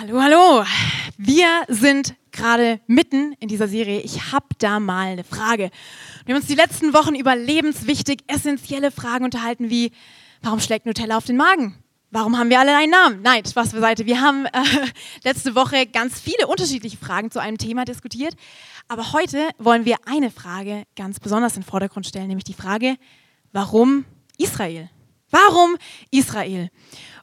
Hallo, hallo. Wir sind gerade mitten in dieser Serie. Ich habe da mal eine Frage. Wir haben uns die letzten Wochen über lebenswichtig, essentielle Fragen unterhalten, wie warum schlägt Nutella auf den Magen? Warum haben wir alle einen Namen? Nein, Spaß beiseite. Wir haben äh, letzte Woche ganz viele unterschiedliche Fragen zu einem Thema diskutiert. Aber heute wollen wir eine Frage ganz besonders in den Vordergrund stellen, nämlich die Frage, warum Israel? Warum Israel?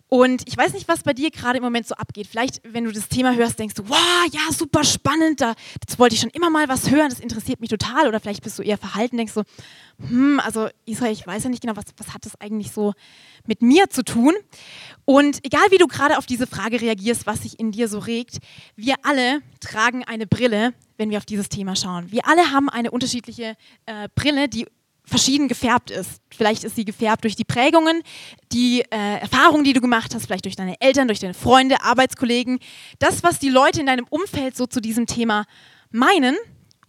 Und ich weiß nicht, was bei dir gerade im Moment so abgeht. Vielleicht, wenn du das Thema hörst, denkst du, wow, ja, super spannend, da, das wollte ich schon immer mal was hören, das interessiert mich total. Oder vielleicht bist du eher verhalten, denkst so, hm, also Israel, ich weiß ja nicht genau, was, was hat das eigentlich so mit mir zu tun? Und egal, wie du gerade auf diese Frage reagierst, was sich in dir so regt, wir alle tragen eine Brille, wenn wir auf dieses Thema schauen. Wir alle haben eine unterschiedliche äh, Brille, die verschieden gefärbt ist. Vielleicht ist sie gefärbt durch die Prägungen, die äh, Erfahrungen, die du gemacht hast, vielleicht durch deine Eltern, durch deine Freunde, Arbeitskollegen, das, was die Leute in deinem Umfeld so zu diesem Thema meinen.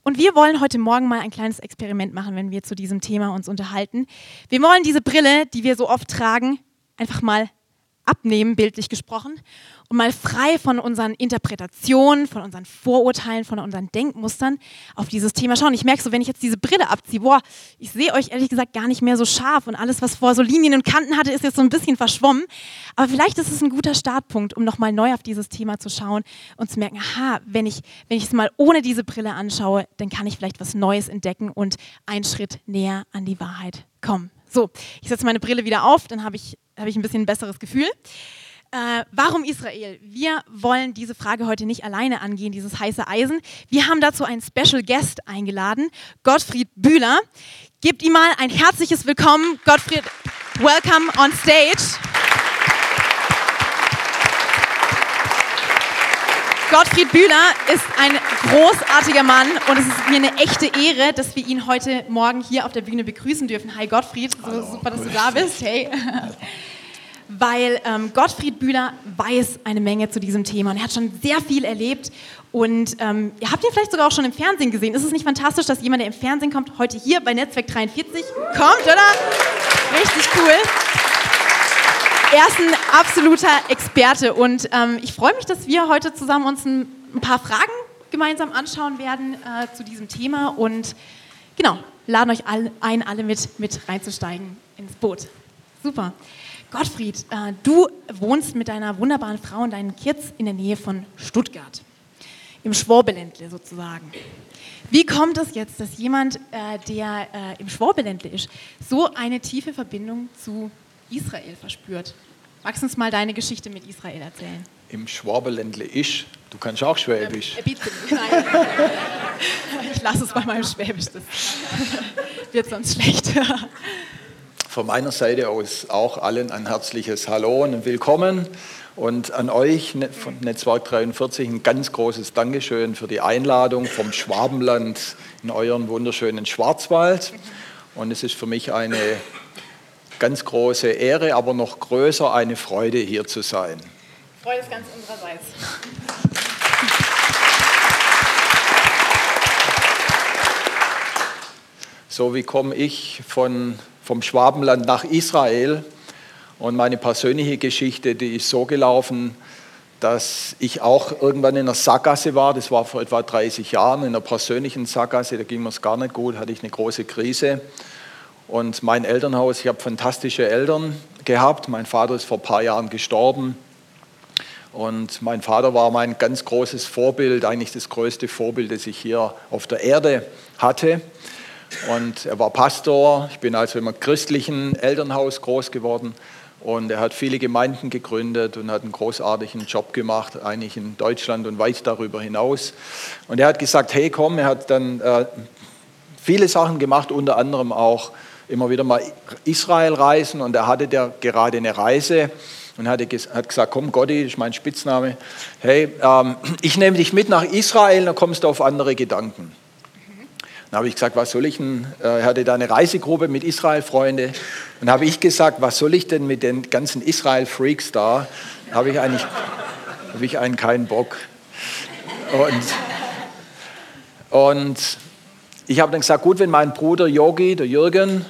Und wir wollen heute Morgen mal ein kleines Experiment machen, wenn wir zu diesem Thema uns unterhalten. Wir wollen diese Brille, die wir so oft tragen, einfach mal abnehmen, bildlich gesprochen, und mal frei von unseren Interpretationen, von unseren Vorurteilen, von unseren Denkmustern auf dieses Thema schauen. Ich merke so, wenn ich jetzt diese Brille abziehe, boah, ich sehe euch ehrlich gesagt gar nicht mehr so scharf und alles, was vor so Linien und Kanten hatte, ist jetzt so ein bisschen verschwommen. Aber vielleicht ist es ein guter Startpunkt, um nochmal neu auf dieses Thema zu schauen und zu merken, aha, wenn ich, wenn ich es mal ohne diese Brille anschaue, dann kann ich vielleicht was Neues entdecken und einen Schritt näher an die Wahrheit kommen. So, ich setze meine Brille wieder auf, dann habe ich, hab ich ein bisschen ein besseres Gefühl. Äh, warum Israel? Wir wollen diese Frage heute nicht alleine angehen, dieses heiße Eisen. Wir haben dazu einen Special Guest eingeladen, Gottfried Bühler. Gebt ihm mal ein herzliches Willkommen. Gottfried, welcome on stage. Gottfried Bühler ist ein großartiger Mann und es ist mir eine echte Ehre, dass wir ihn heute Morgen hier auf der Bühne begrüßen dürfen. Hi Gottfried, so super, dass du da bist. Hey. weil ähm, Gottfried Bühler weiß eine Menge zu diesem Thema und er hat schon sehr viel erlebt. Und ähm, ihr habt ihn vielleicht sogar auch schon im Fernsehen gesehen. Ist es nicht fantastisch, dass jemand, der im Fernsehen kommt, heute hier bei Netzwerk 43 kommt, oder? Richtig cool. Er ist ein absoluter Experte und ähm, ich freue mich, dass wir heute zusammen uns ein, ein paar Fragen gemeinsam anschauen werden äh, zu diesem Thema und genau, laden euch all, ein, alle mit, mit reinzusteigen ins Boot. Super. Gottfried, äh, du wohnst mit deiner wunderbaren Frau und deinen Kids in der Nähe von Stuttgart, im Schwabeländle sozusagen. Wie kommt es jetzt, dass jemand, äh, der äh, im Schwabeländle ist, so eine tiefe Verbindung zu Israel verspürt? Magst du uns mal deine Geschichte mit Israel erzählen? Im Schwabeländle ist, du kannst auch Schwäbisch. Ähm, bitte, nein. Ich lasse es bei meinem Schwäbisch, das wird sonst schlecht. Von meiner Seite aus auch allen ein herzliches Hallo und Willkommen. Und an euch ne, von Netzwerk 43 ein ganz großes Dankeschön für die Einladung vom Schwabenland in euren wunderschönen Schwarzwald. Und es ist für mich eine ganz große Ehre, aber noch größer eine Freude, hier zu sein. Freude ist ganz unsererseits. So wie komme ich von vom Schwabenland nach Israel. Und meine persönliche Geschichte, die ist so gelaufen, dass ich auch irgendwann in einer Sackgasse war. Das war vor etwa 30 Jahren in einer persönlichen Sackgasse. Da ging mir es gar nicht gut, hatte ich eine große Krise. Und mein Elternhaus, ich habe fantastische Eltern gehabt. Mein Vater ist vor ein paar Jahren gestorben. Und mein Vater war mein ganz großes Vorbild, eigentlich das größte Vorbild, das ich hier auf der Erde hatte. Und er war Pastor. Ich bin also im christlichen Elternhaus groß geworden. Und er hat viele Gemeinden gegründet und hat einen großartigen Job gemacht, eigentlich in Deutschland und weit darüber hinaus. Und er hat gesagt, hey komm, er hat dann äh, viele Sachen gemacht, unter anderem auch immer wieder mal Israel reisen. Und er hatte der gerade eine Reise und hat gesagt, komm Gotti, das ist mein Spitzname, hey, ähm, ich nehme dich mit nach Israel, dann kommst du auf andere Gedanken. Dann habe ich gesagt, was soll ich denn? Äh, er hatte da eine Reisegruppe mit Israel-Freunde. Und habe ich gesagt, was soll ich denn mit den ganzen Israel-Freaks da? Habe ich eigentlich habe ich einen keinen Bock. Und, und ich habe dann gesagt, gut, wenn mein Bruder Yogi, der Jürgen,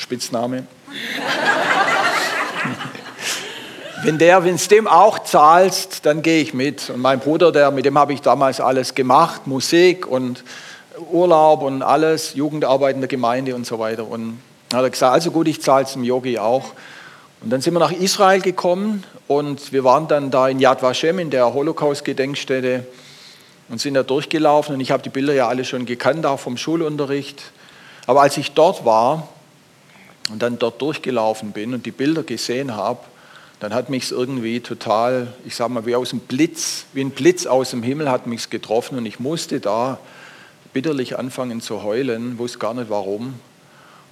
Spitzname, wenn der, es dem auch zahlst, dann gehe ich mit. Und mein Bruder, der, mit dem habe ich damals alles gemacht, Musik und Urlaub und alles, Jugendarbeit in der Gemeinde und so weiter. Und dann hat er gesagt, also gut, ich zahle es dem Yogi auch. Und dann sind wir nach Israel gekommen und wir waren dann da in Yad Vashem, in der Holocaust-Gedenkstätte und sind da durchgelaufen. Und ich habe die Bilder ja alle schon gekannt, auch vom Schulunterricht. Aber als ich dort war und dann dort durchgelaufen bin und die Bilder gesehen habe, dann hat mich es irgendwie total, ich sage mal, wie aus dem Blitz, wie ein Blitz aus dem Himmel hat mich getroffen und ich musste da bitterlich anfangen zu heulen, wusste gar nicht warum.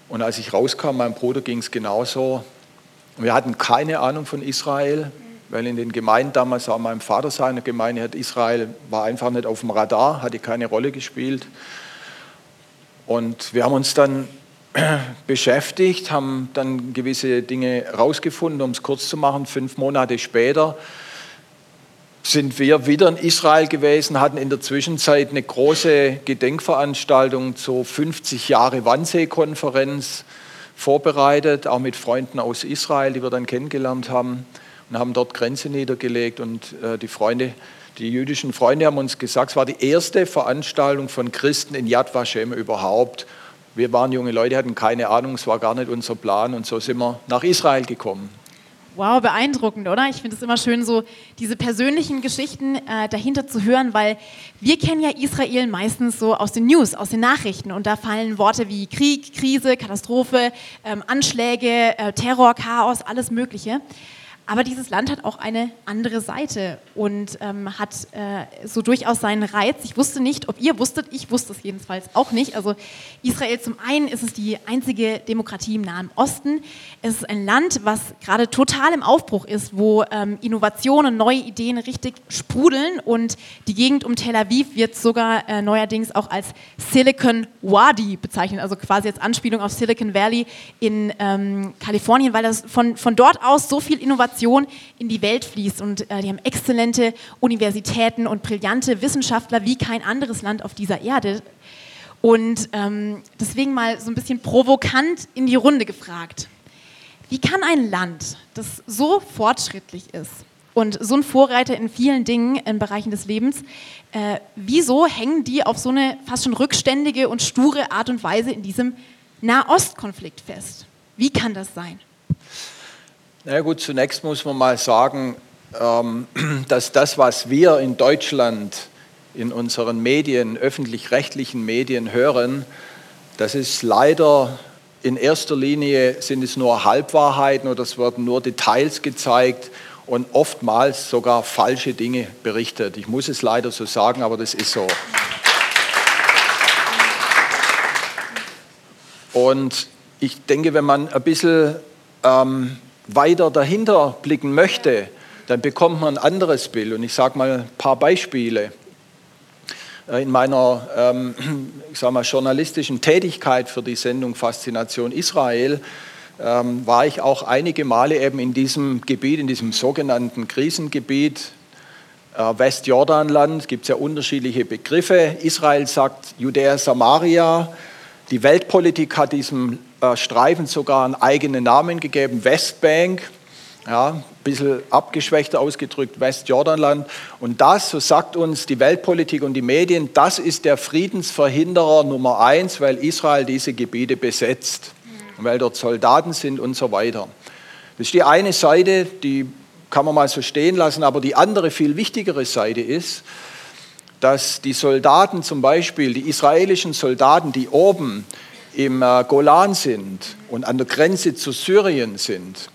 Und als ich rauskam, meinem Bruder ging es genauso. Wir hatten keine Ahnung von Israel, weil in den Gemeinden damals, auch meinem Vater seiner Gemeinde, hat Israel war einfach nicht auf dem Radar, hatte keine Rolle gespielt. Und wir haben uns dann beschäftigt, haben dann gewisse Dinge rausgefunden, um es kurz zu machen. Fünf Monate später sind wir wieder in Israel gewesen, hatten in der Zwischenzeit eine große Gedenkveranstaltung zur 50 Jahre Wannsee-Konferenz vorbereitet, auch mit Freunden aus Israel, die wir dann kennengelernt haben und haben dort Grenze niedergelegt. Und äh, die Freunde, die jüdischen Freunde haben uns gesagt, es war die erste Veranstaltung von Christen in Yad Vashem überhaupt. Wir waren junge Leute, hatten keine Ahnung, es war gar nicht unser Plan und so sind wir nach Israel gekommen. Wow, beeindruckend, oder? Ich finde es immer schön, so diese persönlichen Geschichten äh, dahinter zu hören, weil wir kennen ja Israel meistens so aus den News, aus den Nachrichten und da fallen Worte wie Krieg, Krise, Katastrophe, ähm, Anschläge, äh, Terror, Chaos, alles Mögliche. Aber dieses Land hat auch eine andere Seite und ähm, hat äh, so durchaus seinen Reiz. Ich wusste nicht, ob ihr wusstet, ich wusste es jedenfalls auch nicht. Also Israel zum einen ist es die einzige Demokratie im Nahen Osten. Es ist ein Land, was gerade total im Aufbruch ist, wo ähm, Innovationen, neue Ideen richtig sprudeln und die Gegend um Tel Aviv wird sogar äh, neuerdings auch als Silicon Wadi bezeichnet, also quasi als Anspielung auf Silicon Valley in ähm, Kalifornien, weil das von, von dort aus so viel Innovation Innovation in die Welt fließt. Und äh, die haben exzellente Universitäten und brillante Wissenschaftler wie kein anderes Land auf dieser Erde. Und ähm, deswegen mal so ein bisschen provokant in die Runde gefragt. Wie kann ein Land, das so fortschrittlich ist und so ein Vorreiter in vielen Dingen in Bereichen des Lebens, äh, wieso hängen die auf so eine fast schon rückständige und sture Art und Weise in diesem Nahostkonflikt fest? Wie kann das sein? Na gut, zunächst muss man mal sagen, ähm, dass das, was wir in Deutschland in unseren Medien, öffentlich-rechtlichen Medien hören, das ist leider in erster Linie sind es nur Halbwahrheiten oder es werden nur Details gezeigt und oftmals sogar falsche Dinge berichtet. Ich muss es leider so sagen, aber das ist so. Und ich denke, wenn man ein bisschen ähm, weiter dahinter blicken möchte, dann bekommt man ein anderes Bild. Und ich sage mal ein paar Beispiele. Äh, in meiner ähm, ich sag mal, journalistischen Tätigkeit für die Sendung Faszination Israel ähm, war ich auch einige Male eben in diesem Gebiet, in diesem sogenannten Krisengebiet, äh, Westjordanland, gibt es ja unterschiedliche Begriffe. Israel sagt Judäa Samaria. Die Weltpolitik hat diesem äh, Streifen sogar einen eigenen Namen gegeben, Westbank, ja, ein bisschen abgeschwächter ausgedrückt, Westjordanland. Und das, so sagt uns die Weltpolitik und die Medien, das ist der Friedensverhinderer Nummer eins, weil Israel diese Gebiete besetzt, weil dort Soldaten sind und so weiter. Das ist die eine Seite, die kann man mal so stehen lassen, aber die andere, viel wichtigere Seite ist, dass die Soldaten zum Beispiel, die israelischen Soldaten, die oben im äh, Golan sind und an der Grenze zu Syrien sind,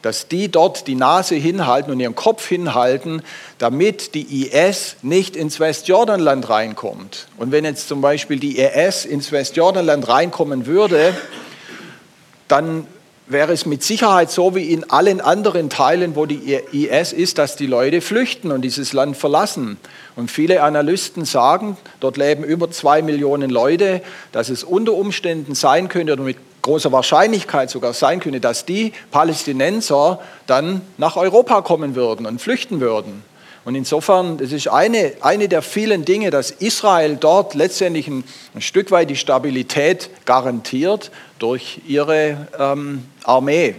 dass die dort die Nase hinhalten und ihren Kopf hinhalten, damit die IS nicht ins Westjordanland reinkommt. Und wenn jetzt zum Beispiel die IS ins Westjordanland reinkommen würde, dann wäre es mit Sicherheit so wie in allen anderen Teilen, wo die IS ist, dass die Leute flüchten und dieses Land verlassen. Und viele Analysten sagen, dort leben über zwei Millionen Leute, dass es unter Umständen sein könnte oder mit großer Wahrscheinlichkeit sogar sein könnte, dass die Palästinenser dann nach Europa kommen würden und flüchten würden. Und insofern, das ist eine, eine der vielen Dinge, dass Israel dort letztendlich ein, ein Stück weit die Stabilität garantiert durch ihre ähm, Armee.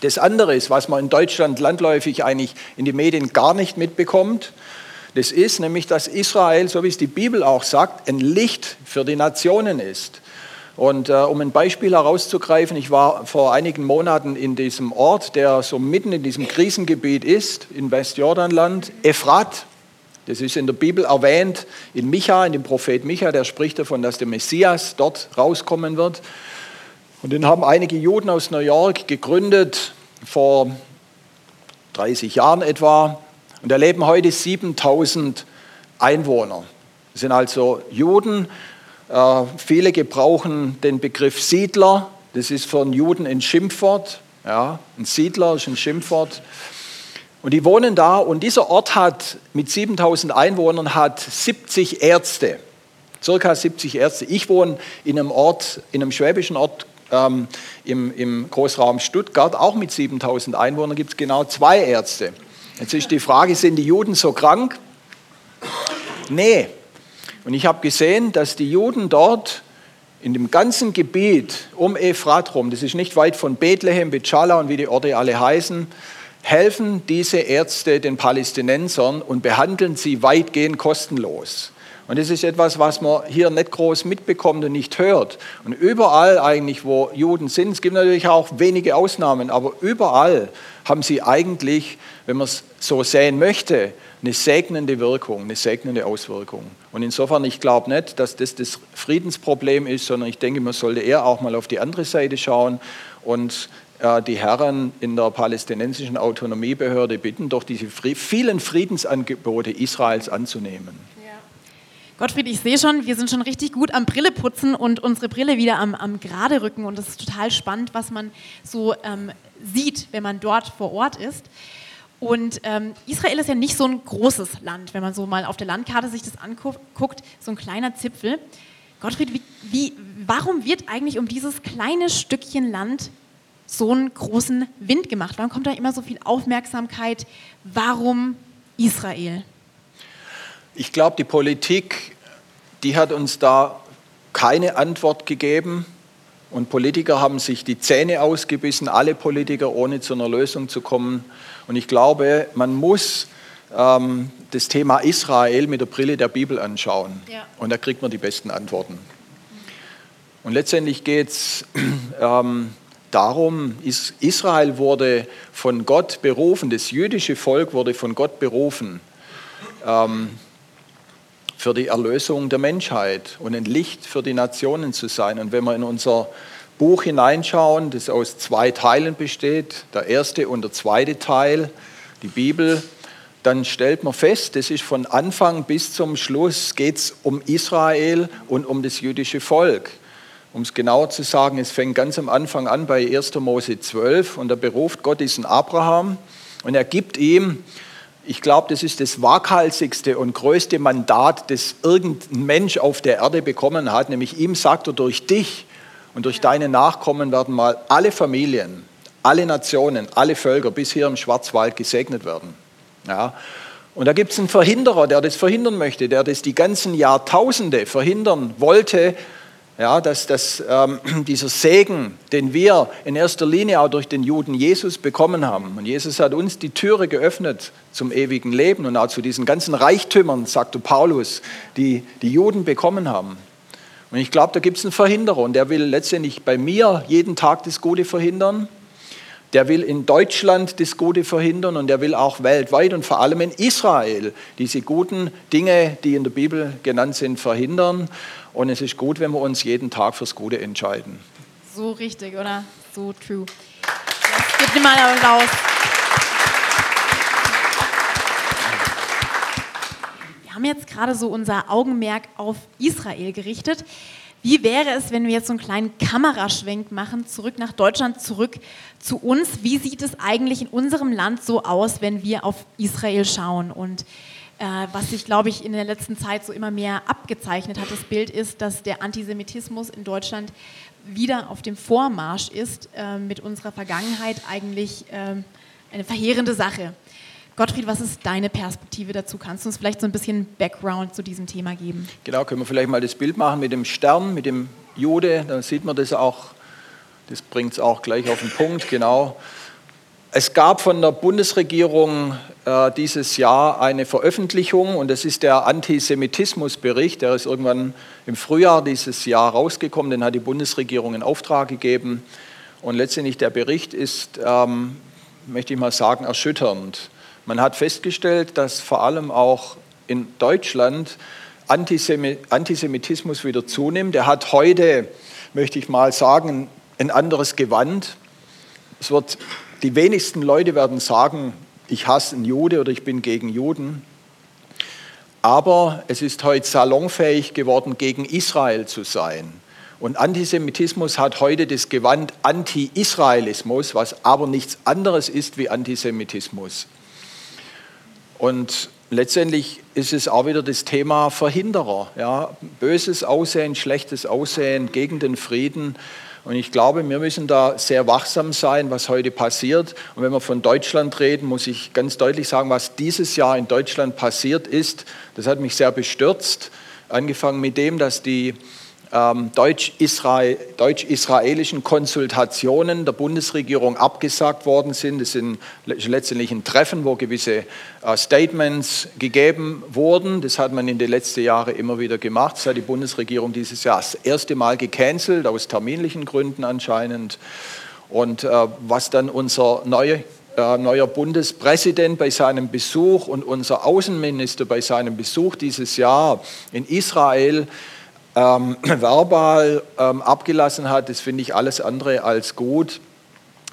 Das andere ist, was man in Deutschland landläufig eigentlich in den Medien gar nicht mitbekommt, das ist nämlich, dass Israel, so wie es die Bibel auch sagt, ein Licht für die Nationen ist. Und äh, um ein Beispiel herauszugreifen, ich war vor einigen Monaten in diesem Ort, der so mitten in diesem Krisengebiet ist, in Westjordanland, Ephrat. Das ist in der Bibel erwähnt, in Micha, in dem Prophet Micha, der spricht davon, dass der Messias dort rauskommen wird. Und den haben einige Juden aus New York gegründet, vor 30 Jahren etwa. Und da leben heute 7000 Einwohner. Das sind also Juden. Äh, viele gebrauchen den Begriff Siedler. Das ist einen Juden ein Schimpfwort. Ja, ein Siedler ist ein Schimpfwort. Und die wohnen da und dieser Ort hat mit 7000 Einwohnern hat 70 Ärzte, circa 70 Ärzte. Ich wohne in einem Ort, in einem schwäbischen Ort ähm, im, im Großraum Stuttgart, auch mit 7000 Einwohnern, gibt es genau zwei Ärzte. Jetzt ist die Frage, sind die Juden so krank? Nee. Und ich habe gesehen, dass die Juden dort in dem ganzen Gebiet um Ephrat rum, das ist nicht weit von Bethlehem, Betschala und wie die Orte alle heißen, helfen diese Ärzte den Palästinensern und behandeln sie weitgehend kostenlos. Und das ist etwas, was man hier nicht groß mitbekommt und nicht hört. Und überall eigentlich, wo Juden sind, es gibt natürlich auch wenige Ausnahmen, aber überall haben sie eigentlich, wenn man es so sehen möchte, eine segnende Wirkung, eine segnende Auswirkung. Und insofern, ich glaube nicht, dass das das Friedensproblem ist, sondern ich denke, man sollte eher auch mal auf die andere Seite schauen und äh, die Herren in der palästinensischen Autonomiebehörde bitten, doch diese vielen Friedensangebote Israels anzunehmen. Gottfried, ich sehe schon, wir sind schon richtig gut am Brille putzen und unsere Brille wieder am, am gerade rücken. Und das ist total spannend, was man so ähm, sieht, wenn man dort vor Ort ist. Und ähm, Israel ist ja nicht so ein großes Land, wenn man so mal auf der Landkarte sich das anguckt, so ein kleiner Zipfel. Gottfried, wie, wie, warum wird eigentlich um dieses kleine Stückchen Land so einen großen Wind gemacht? Warum kommt da immer so viel Aufmerksamkeit? Warum Israel? Ich glaube, die Politik, die hat uns da keine Antwort gegeben. Und Politiker haben sich die Zähne ausgebissen, alle Politiker, ohne zu einer Lösung zu kommen. Und ich glaube, man muss ähm, das Thema Israel mit der Brille der Bibel anschauen. Ja. Und da kriegt man die besten Antworten. Und letztendlich geht es ähm, darum, Israel wurde von Gott berufen, das jüdische Volk wurde von Gott berufen. Ähm, für die Erlösung der Menschheit und ein Licht für die Nationen zu sein. Und wenn wir in unser Buch hineinschauen, das aus zwei Teilen besteht, der erste und der zweite Teil, die Bibel, dann stellt man fest, das ist von Anfang bis zum Schluss geht es um Israel und um das jüdische Volk. Um es genauer zu sagen, es fängt ganz am Anfang an bei 1. Mose 12 und da beruft Gott diesen Abraham und er gibt ihm ich glaube, das ist das waghalsigste und größte Mandat, das irgendein Mensch auf der Erde bekommen hat. Nämlich ihm sagt er, durch dich und durch deine Nachkommen werden mal alle Familien, alle Nationen, alle Völker bis hier im Schwarzwald gesegnet werden. Ja. Und da gibt es einen Verhinderer, der das verhindern möchte, der das die ganzen Jahrtausende verhindern wollte, ja, dass, dass ähm, dieser Segen, den wir in erster Linie auch durch den Juden Jesus bekommen haben, und Jesus hat uns die Türe geöffnet zum ewigen Leben und auch zu diesen ganzen Reichtümern, sagte Paulus, die die Juden bekommen haben. Und ich glaube, da gibt es einen Verhinderer und der will letztendlich bei mir jeden Tag das Gute verhindern. Der will in Deutschland das Gute verhindern und der will auch weltweit und vor allem in Israel diese guten Dinge, die in der Bibel genannt sind, verhindern. Und es ist gut, wenn wir uns jeden Tag fürs Gute entscheiden. So richtig, oder? So true. Gib mir mal einen Applaus. Wir haben jetzt gerade so unser Augenmerk auf Israel gerichtet. Wie wäre es, wenn wir jetzt so einen kleinen Kameraschwenk machen, zurück nach Deutschland, zurück zu uns? Wie sieht es eigentlich in unserem Land so aus, wenn wir auf Israel schauen? Und äh, was sich, glaube ich, in der letzten Zeit so immer mehr abgezeichnet hat, das Bild ist, dass der Antisemitismus in Deutschland wieder auf dem Vormarsch ist, äh, mit unserer Vergangenheit eigentlich äh, eine verheerende Sache. Gottfried, was ist deine Perspektive dazu? Kannst du uns vielleicht so ein bisschen Background zu diesem Thema geben? Genau, können wir vielleicht mal das Bild machen mit dem Stern, mit dem Jude, da sieht man das auch, das bringt es auch gleich auf den Punkt, genau. es gab von der Bundesregierung äh, dieses Jahr eine Veröffentlichung und das ist der Antisemitismusbericht, der ist irgendwann im Frühjahr dieses Jahr rausgekommen, den hat die Bundesregierung in Auftrag gegeben und letztendlich der Bericht ist, ähm, möchte ich mal sagen, erschütternd. Man hat festgestellt, dass vor allem auch in Deutschland Antisemitismus wieder zunimmt. Er hat heute, möchte ich mal sagen, ein anderes Gewand. Es wird die wenigsten Leute werden sagen, ich hasse einen Jude oder ich bin gegen Juden. Aber es ist heute salonfähig geworden, gegen Israel zu sein. Und Antisemitismus hat heute das Gewand Anti-Israelismus, was aber nichts anderes ist wie Antisemitismus. Und letztendlich ist es auch wieder das Thema Verhinderer. Ja? Böses Aussehen, schlechtes Aussehen gegen den Frieden. Und ich glaube, wir müssen da sehr wachsam sein, was heute passiert. Und wenn wir von Deutschland reden, muss ich ganz deutlich sagen, was dieses Jahr in Deutschland passiert ist, das hat mich sehr bestürzt. Angefangen mit dem, dass die ähm, deutsch-israelischen Konsultationen der Bundesregierung abgesagt worden sind. Es sind letztendlich ein Treffen, wo gewisse äh, Statements gegeben wurden. Das hat man in den letzten Jahren immer wieder gemacht. Das hat die Bundesregierung dieses Jahr das erste Mal gecancelt, aus terminlichen Gründen anscheinend. Und äh, was dann unser neuer äh, neuer Bundespräsident bei seinem Besuch und unser Außenminister bei seinem Besuch dieses Jahr in Israel ähm, verbal ähm, abgelassen hat, das finde ich alles andere als gut.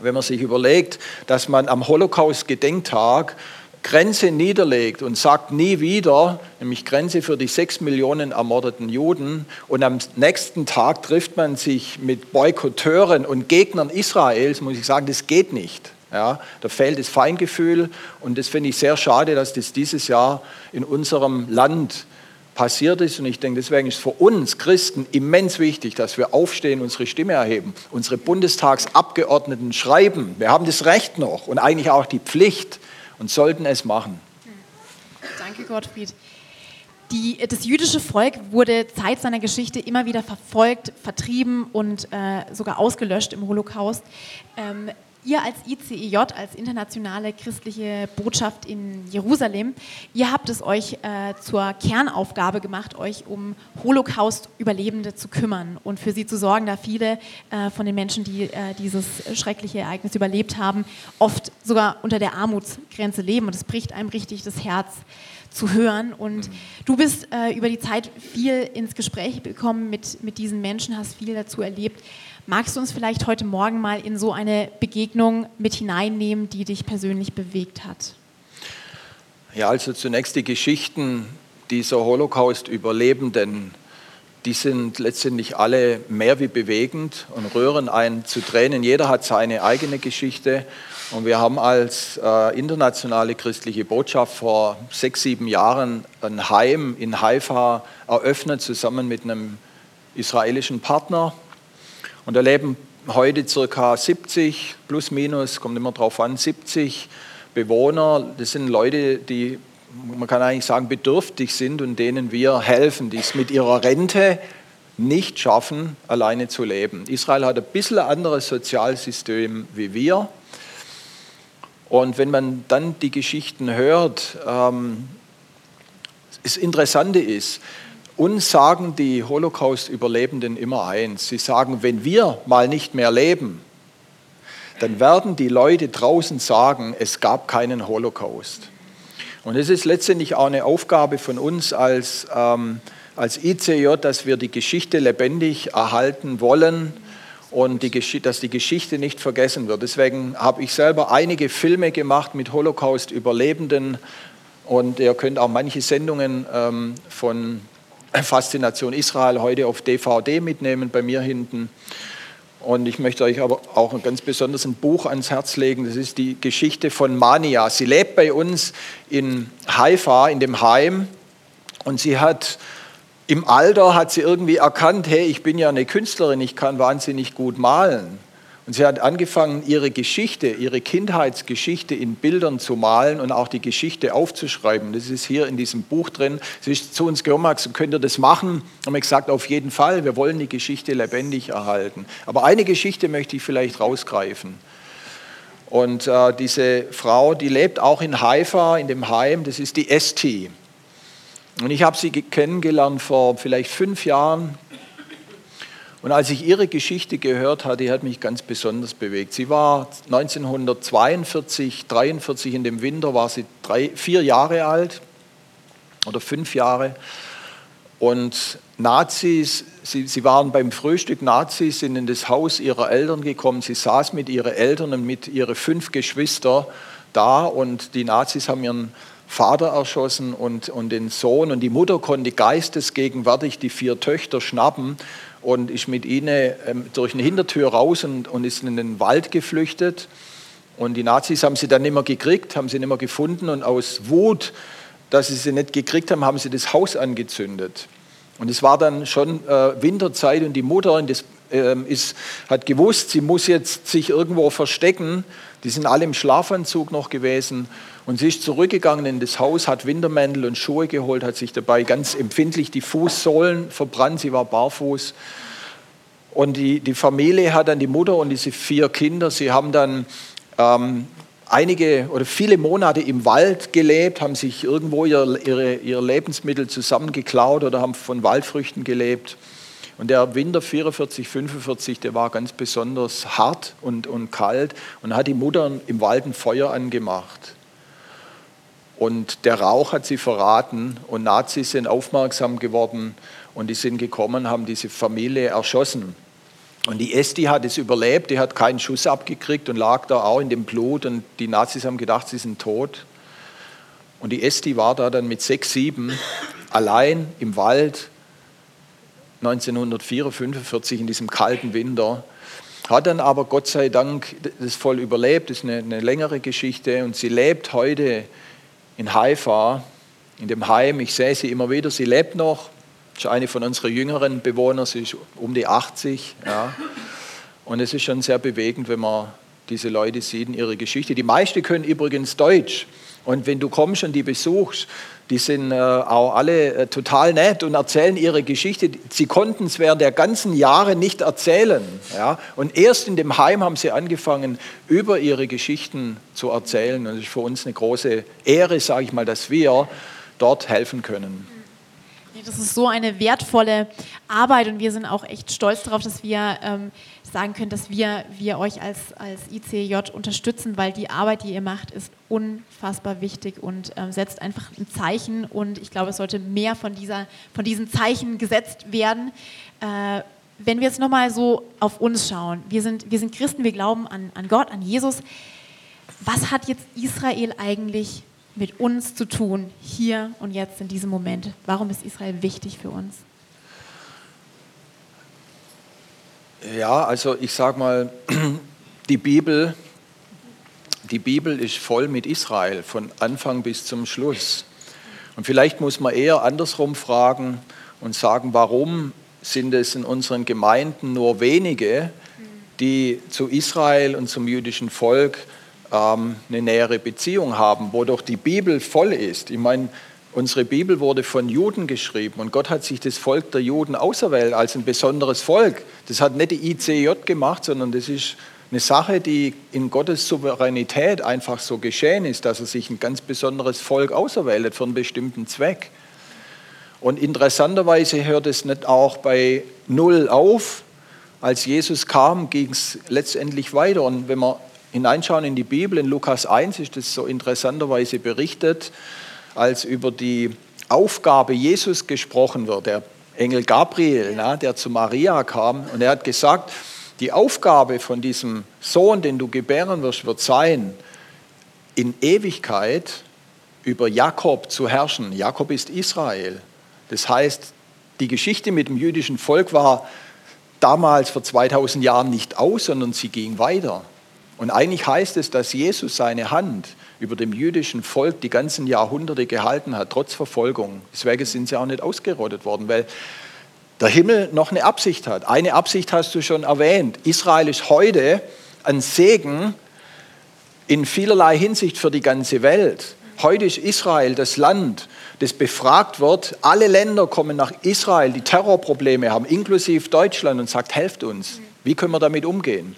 Wenn man sich überlegt, dass man am Holocaust-Gedenktag Grenze niederlegt und sagt nie wieder, nämlich Grenze für die sechs Millionen ermordeten Juden, und am nächsten Tag trifft man sich mit Boykotteuren und Gegnern Israels, muss ich sagen, das geht nicht. Ja, da fehlt das Feingefühl und das finde ich sehr schade, dass das dieses Jahr in unserem Land passiert ist. Und ich denke, deswegen ist es für uns Christen immens wichtig, dass wir aufstehen, unsere Stimme erheben, unsere Bundestagsabgeordneten schreiben. Wir haben das Recht noch und eigentlich auch die Pflicht und sollten es machen. Danke, Gottfried. Die, das jüdische Volk wurde Zeit seiner Geschichte immer wieder verfolgt, vertrieben und äh, sogar ausgelöscht im Holocaust. Ähm, Ihr als ICEJ, als internationale christliche Botschaft in Jerusalem, ihr habt es euch äh, zur Kernaufgabe gemacht, euch um Holocaust-Überlebende zu kümmern und für sie zu sorgen, da viele äh, von den Menschen, die äh, dieses schreckliche Ereignis überlebt haben, oft sogar unter der Armutsgrenze leben. Und es bricht einem richtig das Herz zu hören. Und mhm. du bist äh, über die Zeit viel ins Gespräch gekommen mit, mit diesen Menschen, hast viel dazu erlebt. Magst du uns vielleicht heute Morgen mal in so eine Begegnung mit hineinnehmen, die dich persönlich bewegt hat? Ja, also zunächst die Geschichten dieser Holocaust-Überlebenden, die sind letztendlich alle mehr wie bewegend und rühren einen zu Tränen. Jeder hat seine eigene Geschichte. Und wir haben als äh, internationale christliche Botschaft vor sechs, sieben Jahren ein Heim in Haifa eröffnet, zusammen mit einem israelischen Partner. Und da leben heute circa 70 plus minus, kommt immer drauf an, 70 Bewohner. Das sind Leute, die, man kann eigentlich sagen, bedürftig sind und denen wir helfen, die es mit ihrer Rente nicht schaffen, alleine zu leben. Israel hat ein bisschen anderes Sozialsystem wie wir. Und wenn man dann die Geschichten hört, ähm, das Interessante ist, uns sagen die Holocaust-Überlebenden immer eins. Sie sagen, wenn wir mal nicht mehr leben, dann werden die Leute draußen sagen, es gab keinen Holocaust. Und es ist letztendlich auch eine Aufgabe von uns als, ähm, als ICJ, dass wir die Geschichte lebendig erhalten wollen und die, dass die Geschichte nicht vergessen wird. Deswegen habe ich selber einige Filme gemacht mit Holocaust-Überlebenden und ihr könnt auch manche Sendungen ähm, von Faszination Israel heute auf DVD mitnehmen, bei mir hinten. Und ich möchte euch aber auch ein ganz besonderes Buch ans Herz legen. Das ist die Geschichte von Mania. Sie lebt bei uns in Haifa, in dem Heim. Und sie hat im Alter hat sie irgendwie erkannt, hey, ich bin ja eine Künstlerin, ich kann wahnsinnig gut malen. Und sie hat angefangen, ihre Geschichte, ihre Kindheitsgeschichte in Bildern zu malen und auch die Geschichte aufzuschreiben. Das ist hier in diesem Buch drin. Sie ist zu uns gekommen, gesagt, könnt ihr das machen? Haben wir gesagt, auf jeden Fall, wir wollen die Geschichte lebendig erhalten. Aber eine Geschichte möchte ich vielleicht rausgreifen. Und äh, diese Frau, die lebt auch in Haifa, in dem Heim, das ist die Esti. Und ich habe sie kennengelernt vor vielleicht fünf Jahren. Und als ich ihre Geschichte gehört hatte, hat mich ganz besonders bewegt. Sie war 1942, 43 in dem Winter, war sie drei, vier Jahre alt oder fünf Jahre. Und Nazis, sie, sie waren beim Frühstück, Nazis sind in das Haus ihrer Eltern gekommen. Sie saß mit ihren Eltern und mit ihren fünf Geschwistern da und die Nazis haben ihren Vater erschossen und, und den Sohn und die Mutter konnte geistesgegenwärtig die vier Töchter schnappen und ist mit ihnen ähm, durch eine Hintertür raus und, und ist in den Wald geflüchtet. Und die Nazis haben sie dann nicht mehr gekriegt, haben sie nicht mehr gefunden und aus Wut dass sie sie nicht gekriegt haben, haben sie das Haus angezündet. Und es war dann schon äh, Winterzeit und die Mutter das, äh, ist, hat gewusst, sie muss jetzt sich irgendwo verstecken. Die sind alle im Schlafanzug noch gewesen. Und sie ist zurückgegangen in das Haus, hat Wintermäntel und Schuhe geholt, hat sich dabei ganz empfindlich die Fußsohlen verbrannt. Sie war barfuß. Und die, die Familie hat dann die Mutter und diese vier Kinder, sie haben dann ähm, einige oder viele Monate im Wald gelebt, haben sich irgendwo ihr, ihre, ihre Lebensmittel zusammengeklaut oder haben von Waldfrüchten gelebt. Und der Winter 44, 45, der war ganz besonders hart und, und kalt und hat die Mutter im Wald ein Feuer angemacht. Und der Rauch hat sie verraten und Nazis sind aufmerksam geworden und die sind gekommen, haben diese Familie erschossen. Und die Esti hat es überlebt, die hat keinen Schuss abgekriegt und lag da auch in dem Blut und die Nazis haben gedacht, sie sind tot. Und die Esti war da dann mit sechs, sieben allein im Wald 1944 in diesem kalten Winter. Hat dann aber Gott sei Dank das voll überlebt, das ist eine, eine längere Geschichte und sie lebt heute in Haifa, in dem Heim. Ich sehe sie immer wieder, sie lebt noch, ist eine von unseren jüngeren Bewohnern, sie ist um die 80. Ja. Und es ist schon sehr bewegend, wenn man diese Leute sieht in ihrer Geschichte. Die meisten können übrigens Deutsch. Und wenn du kommst und die besuchst, die sind äh, auch alle äh, total nett und erzählen ihre Geschichte. Sie konnten es während der ganzen Jahre nicht erzählen. Ja? Und erst in dem Heim haben sie angefangen, über ihre Geschichten zu erzählen. Und es ist für uns eine große Ehre, sage ich mal, dass wir dort helfen können. Das ist so eine wertvolle Arbeit und wir sind auch echt stolz darauf, dass wir ähm, sagen können, dass wir, wir euch als, als ICJ unterstützen, weil die Arbeit, die ihr macht, ist unfassbar wichtig und ähm, setzt einfach ein Zeichen und ich glaube, es sollte mehr von, dieser, von diesen Zeichen gesetzt werden. Äh, wenn wir jetzt nochmal so auf uns schauen, wir sind, wir sind Christen, wir glauben an, an Gott, an Jesus. Was hat jetzt Israel eigentlich mit uns zu tun, hier und jetzt in diesem Moment? Warum ist Israel wichtig für uns? Ja, also ich sage mal, die Bibel, die Bibel ist voll mit Israel, von Anfang bis zum Schluss. Und vielleicht muss man eher andersrum fragen und sagen, warum sind es in unseren Gemeinden nur wenige, die zu Israel und zum jüdischen Volk ähm, eine nähere Beziehung haben, wo doch die Bibel voll ist. Ich meine, unsere Bibel wurde von Juden geschrieben und Gott hat sich das Volk der Juden auserwählt als ein besonderes Volk. Das hat nicht die ICJ gemacht, sondern das ist eine Sache, die in Gottes Souveränität einfach so geschehen ist, dass er sich ein ganz besonderes Volk auserwählt für einen bestimmten Zweck. Und interessanterweise hört es nicht auch bei Null auf. Als Jesus kam, ging es letztendlich weiter. Und wenn man hineinschauen in die Bibel, in Lukas 1 ist das so interessanterweise berichtet, als über die Aufgabe Jesus gesprochen wird, der Engel Gabriel, na, der zu Maria kam und er hat gesagt, die Aufgabe von diesem Sohn, den du gebären wirst, wird sein, in Ewigkeit über Jakob zu herrschen. Jakob ist Israel. Das heißt, die Geschichte mit dem jüdischen Volk war damals vor 2000 Jahren nicht aus, sondern sie ging weiter. Und eigentlich heißt es, dass Jesus seine Hand über dem jüdischen Volk die ganzen Jahrhunderte gehalten hat, trotz Verfolgung. Deswegen sind sie auch nicht ausgerottet worden, weil der Himmel noch eine Absicht hat. Eine Absicht hast du schon erwähnt. Israel ist heute ein Segen in vielerlei Hinsicht für die ganze Welt. Heute ist Israel das Land, das befragt wird. Alle Länder kommen nach Israel, die Terrorprobleme haben, inklusive Deutschland, und sagt, helft uns. Wie können wir damit umgehen?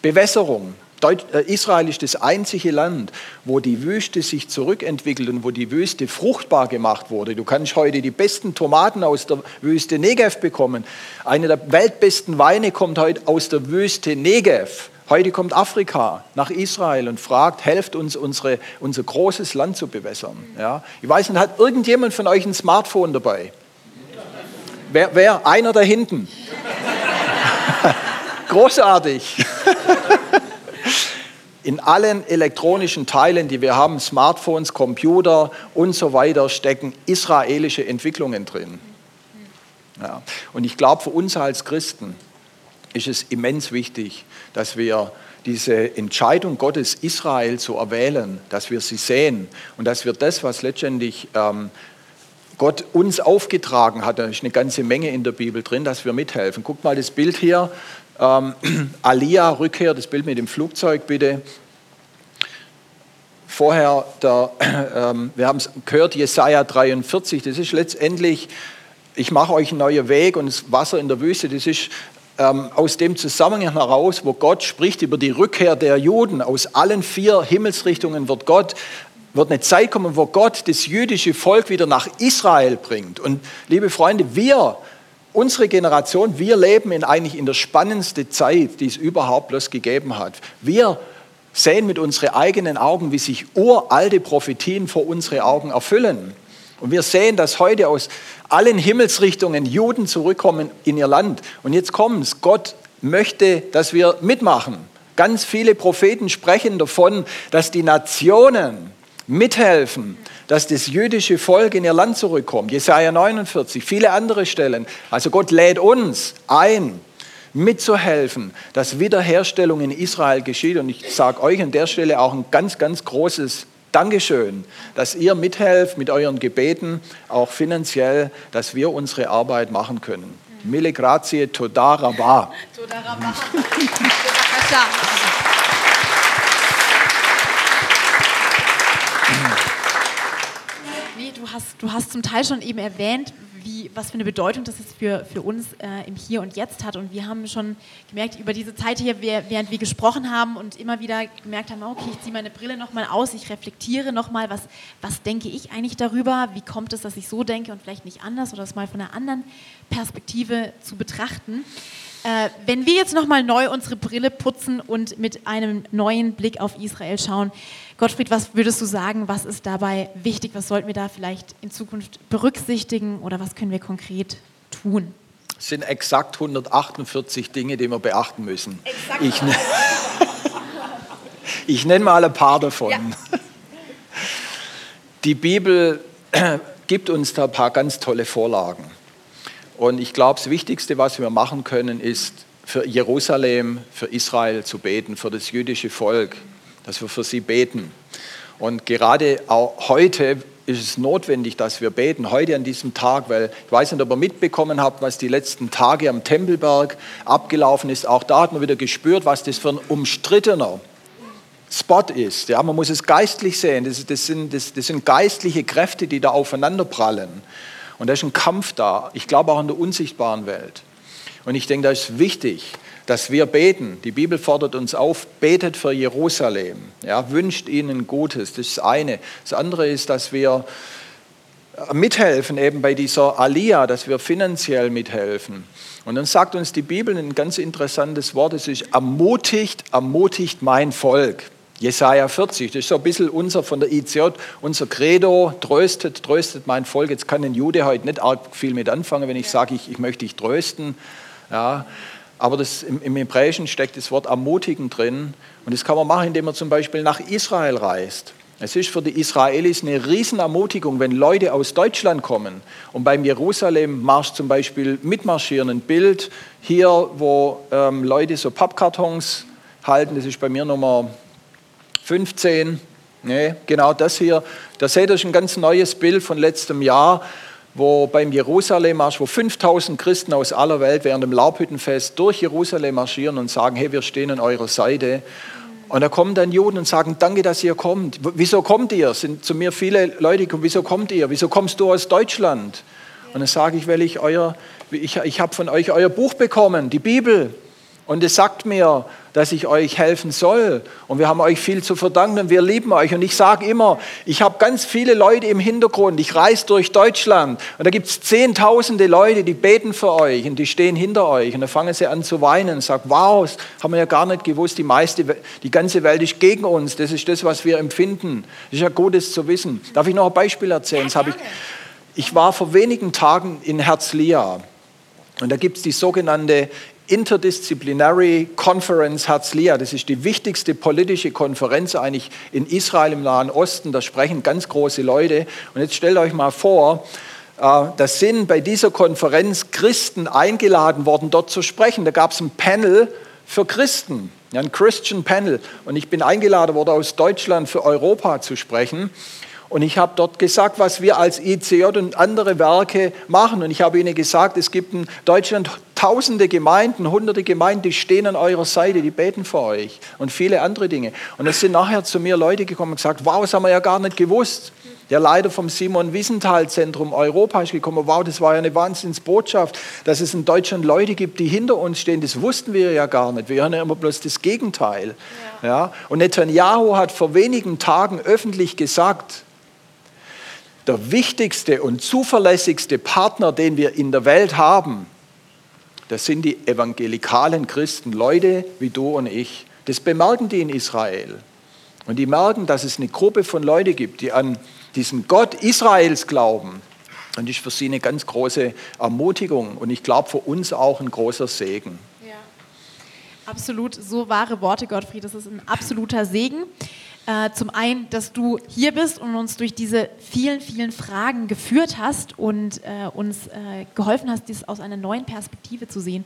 Bewässerung, Israel ist das einzige Land, wo die Wüste sich zurückentwickelt und wo die Wüste fruchtbar gemacht wurde. Du kannst heute die besten Tomaten aus der Wüste Negev bekommen. Eine der weltbesten Weine kommt heute aus der Wüste Negev. Heute kommt Afrika nach Israel und fragt, helft uns, unsere, unser großes Land zu bewässern. Ja? Ich weiß nicht, hat irgendjemand von euch ein Smartphone dabei? Wer? wer? Einer da hinten. Großartig. In allen elektronischen Teilen, die wir haben, Smartphones, Computer und so weiter, stecken israelische Entwicklungen drin. Ja. Und ich glaube, für uns als Christen ist es immens wichtig, dass wir diese Entscheidung Gottes, Israel zu erwählen, dass wir sie sehen und dass wir das, was letztendlich ähm, Gott uns aufgetragen hat, da ist eine ganze Menge in der Bibel drin, dass wir mithelfen. Guckt mal das Bild hier, ähm, Alia, Rückkehr, das Bild mit dem Flugzeug bitte. Vorher, der, ähm, wir haben es gehört, Jesaja 43, das ist letztendlich, ich mache euch einen neuen Weg und das Wasser in der Wüste, das ist ähm, aus dem Zusammenhang heraus, wo Gott spricht über die Rückkehr der Juden. Aus allen vier Himmelsrichtungen wird Gott wird eine Zeit kommen, wo Gott das jüdische Volk wieder nach Israel bringt. Und liebe Freunde, wir, unsere Generation, wir leben in eigentlich in der spannendsten Zeit, die es überhaupt bloß gegeben hat. Wir sehen mit unseren eigenen Augen, wie sich uralte Prophetien vor unsere Augen erfüllen. Und wir sehen, dass heute aus allen Himmelsrichtungen Juden zurückkommen in ihr Land. Und jetzt kommt es, Gott möchte, dass wir mitmachen. Ganz viele Propheten sprechen davon, dass die Nationen mithelfen, dass das jüdische Volk in ihr Land zurückkommt. Jesaja 49, viele andere Stellen. Also Gott lädt uns ein, mitzuhelfen, dass Wiederherstellung in Israel geschieht. Und ich sage euch an der Stelle auch ein ganz, ganz großes Dankeschön, dass ihr mithelft mit euren Gebeten, auch finanziell, dass wir unsere Arbeit machen können. Mille grazie, toda rabba. Toda rabba. Hast, du hast zum Teil schon eben erwähnt, wie, was für eine Bedeutung das jetzt für, für uns äh, im Hier und Jetzt hat. Und wir haben schon gemerkt, über diese Zeit hier, während wir gesprochen haben und immer wieder gemerkt haben, okay, ich ziehe meine Brille nochmal aus, ich reflektiere nochmal, was, was denke ich eigentlich darüber, wie kommt es, dass ich so denke und vielleicht nicht anders oder das mal von einer anderen Perspektive zu betrachten. Äh, wenn wir jetzt nochmal neu unsere Brille putzen und mit einem neuen Blick auf Israel schauen, Gottfried, was würdest du sagen, was ist dabei wichtig? Was sollten wir da vielleicht in Zukunft berücksichtigen oder was können wir konkret tun? Es sind exakt 148 Dinge, die wir beachten müssen. Exakt. Ich, ne ich nenne mal ein paar davon. Ja. Die Bibel gibt uns da ein paar ganz tolle Vorlagen. Und ich glaube, das Wichtigste, was wir machen können, ist für Jerusalem, für Israel zu beten, für das jüdische Volk, dass wir für sie beten. Und gerade auch heute ist es notwendig, dass wir beten, heute an diesem Tag, weil ich weiß nicht, ob ihr mitbekommen habt, was die letzten Tage am Tempelberg abgelaufen ist. Auch da hat man wieder gespürt, was das für ein umstrittener Spot ist. Ja, man muss es geistlich sehen. Das, das, sind, das, das sind geistliche Kräfte, die da aufeinander prallen. Und da ist ein Kampf da, ich glaube auch in der unsichtbaren Welt. Und ich denke, da ist wichtig, dass wir beten. Die Bibel fordert uns auf, betet für Jerusalem, ja, wünscht ihnen Gutes. Das ist das eine. Das andere ist, dass wir mithelfen eben bei dieser Alia, dass wir finanziell mithelfen. Und dann sagt uns die Bibel ein ganz interessantes Wort, es ist ermutigt, ermutigt mein Volk. Jesaja 40, das ist so ein bisschen unser von der ICJ, unser Credo, tröstet, tröstet mein Volk. Jetzt kann ein Jude heute nicht arg viel mit anfangen, wenn ich sage, ich, ich möchte dich trösten. Ja, aber das, im, im Hebräischen steckt das Wort ermutigen drin. Und das kann man machen, indem man zum Beispiel nach Israel reist. Es ist für die Israelis eine Riesenermutigung, wenn Leute aus Deutschland kommen und beim Jerusalem-Marsch zum Beispiel mitmarschieren. Ein Bild hier, wo ähm, Leute so Pappkartons halten, das ist bei mir Nummer 15, nee, genau das hier. Da seht ihr ein ganz neues Bild von letztem Jahr, wo beim Jerusalem-Marsch, wo 5000 Christen aus aller Welt während dem Laubhüttenfest durch Jerusalem marschieren und sagen, hey, wir stehen an eurer Seite. Und da kommen dann Juden und sagen, danke, dass ihr kommt. Wieso kommt ihr? Es sind zu mir viele Leute gekommen, wieso kommt ihr? Wieso kommst du aus Deutschland? Und dann sage ich, weil ich euer, ich, ich habe von euch euer Buch bekommen, die Bibel. Und es sagt mir, dass ich euch helfen soll. Und wir haben euch viel zu verdanken und wir lieben euch. Und ich sage immer, ich habe ganz viele Leute im Hintergrund. Ich reise durch Deutschland und da gibt es zehntausende Leute, die beten für euch und die stehen hinter euch. Und dann fangen sie an zu weinen und sagen, wow, das haben wir ja gar nicht gewusst. Die, meiste, die ganze Welt ist gegen uns. Das ist das, was wir empfinden. Das ist ja gut, das zu wissen. Darf ich noch ein Beispiel erzählen? Das ich, ich war vor wenigen Tagen in Herzliya. Und da gibt es die sogenannte Interdisciplinary Conference Herzliya. Das ist die wichtigste politische Konferenz eigentlich in Israel im Nahen Osten. Da sprechen ganz große Leute. Und jetzt stellt euch mal vor, äh, da sind bei dieser Konferenz Christen eingeladen worden, dort zu sprechen. Da gab es ein Panel für Christen, ein Christian Panel. Und ich bin eingeladen worden, aus Deutschland für Europa zu sprechen. Und ich habe dort gesagt, was wir als ICJ und andere Werke machen. Und ich habe ihnen gesagt, es gibt in Deutschland tausende Gemeinden, hunderte Gemeinden, die stehen an eurer Seite, die beten für euch und viele andere Dinge. Und es sind nachher zu mir Leute gekommen und gesagt, wow, das haben wir ja gar nicht gewusst. Der Leiter vom Simon Wiesenthal Zentrum Europa ist gekommen. Wow, das war ja eine Wahnsinnsbotschaft, dass es in Deutschland Leute gibt, die hinter uns stehen. Das wussten wir ja gar nicht. Wir hören ja immer bloß das Gegenteil. Ja. ja. Und Netanyahu hat vor wenigen Tagen öffentlich gesagt, der wichtigste und zuverlässigste Partner, den wir in der Welt haben, das sind die evangelikalen Christen, Leute wie du und ich. Das bemerken die in Israel. Und die merken, dass es eine Gruppe von Leuten gibt, die an diesen Gott Israels glauben. Und das ist für sie eine ganz große Ermutigung und ich glaube für uns auch ein großer Segen. Ja, absolut, so wahre Worte, Gottfried. Das ist ein absoluter Segen. Äh, zum einen, dass du hier bist und uns durch diese vielen, vielen Fragen geführt hast und äh, uns äh, geholfen hast, dies aus einer neuen Perspektive zu sehen.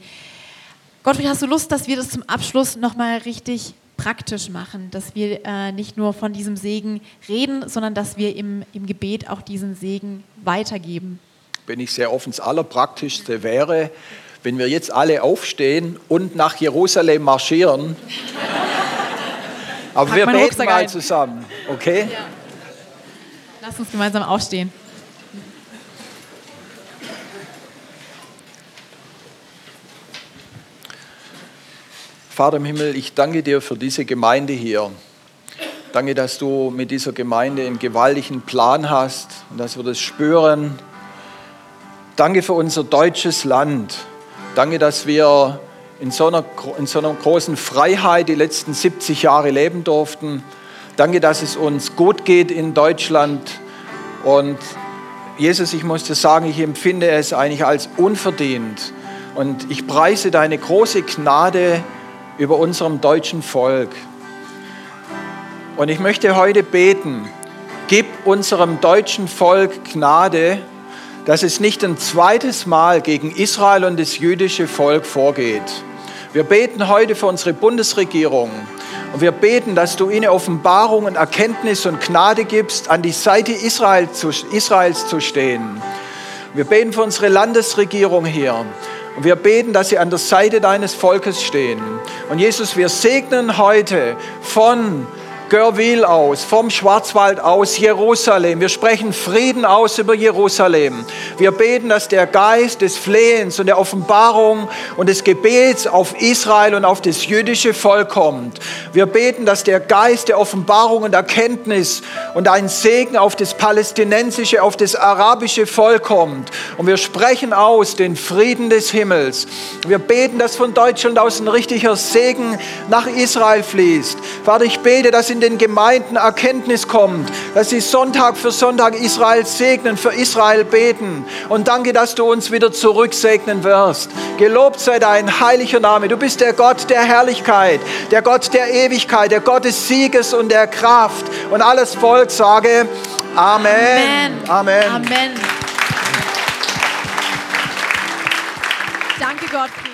Gottfried, hast du Lust, dass wir das zum Abschluss nochmal richtig praktisch machen, dass wir äh, nicht nur von diesem Segen reden, sondern dass wir im, im Gebet auch diesen Segen weitergeben? Bin ich sehr offen. Das Allerpraktischste wäre, wenn wir jetzt alle aufstehen und nach Jerusalem marschieren. Aber wir beten mal ein. zusammen, okay? Ja. Lass uns gemeinsam aufstehen. Vater im Himmel, ich danke dir für diese Gemeinde hier. Danke, dass du mit dieser Gemeinde einen gewaltigen Plan hast und dass wir das spüren. Danke für unser deutsches Land. Danke, dass wir in so, einer, in so einer großen Freiheit die letzten 70 Jahre leben durften. Danke, dass es uns gut geht in Deutschland. Und Jesus, ich muss dir sagen, ich empfinde es eigentlich als unverdient. Und ich preise deine große Gnade über unserem deutschen Volk. Und ich möchte heute beten, gib unserem deutschen Volk Gnade, dass es nicht ein zweites Mal gegen Israel und das jüdische Volk vorgeht. Wir beten heute für unsere Bundesregierung und wir beten, dass du ihnen Offenbarung und Erkenntnis und Gnade gibst, an die Seite Israel zu, Israels zu stehen. Wir beten für unsere Landesregierung hier. Und wir beten, dass sie an der Seite deines Volkes stehen. Und Jesus, wir segnen heute von Görwil aus, vom Schwarzwald aus, Jerusalem. Wir sprechen Frieden aus über Jerusalem. Wir beten, dass der Geist des Flehens und der Offenbarung und des Gebets auf Israel und auf das jüdische Volk kommt. Wir beten, dass der Geist der Offenbarung und Erkenntnis und ein Segen auf das palästinensische, auf das arabische Volk kommt. Und wir sprechen aus den Frieden des Himmels. Wir beten, dass von Deutschland aus ein richtiger Segen nach Israel fließt. Vater, ich bete, dass in in den Gemeinden Erkenntnis kommt, dass sie Sonntag für Sonntag Israel segnen, für Israel beten. Und danke, dass du uns wieder zurücksegnen wirst. Gelobt sei dein heiliger Name. Du bist der Gott der Herrlichkeit, der Gott der Ewigkeit, der Gott des Sieges und der Kraft. Und alles Volk sage Amen. Amen. Amen. Amen. Danke Gott.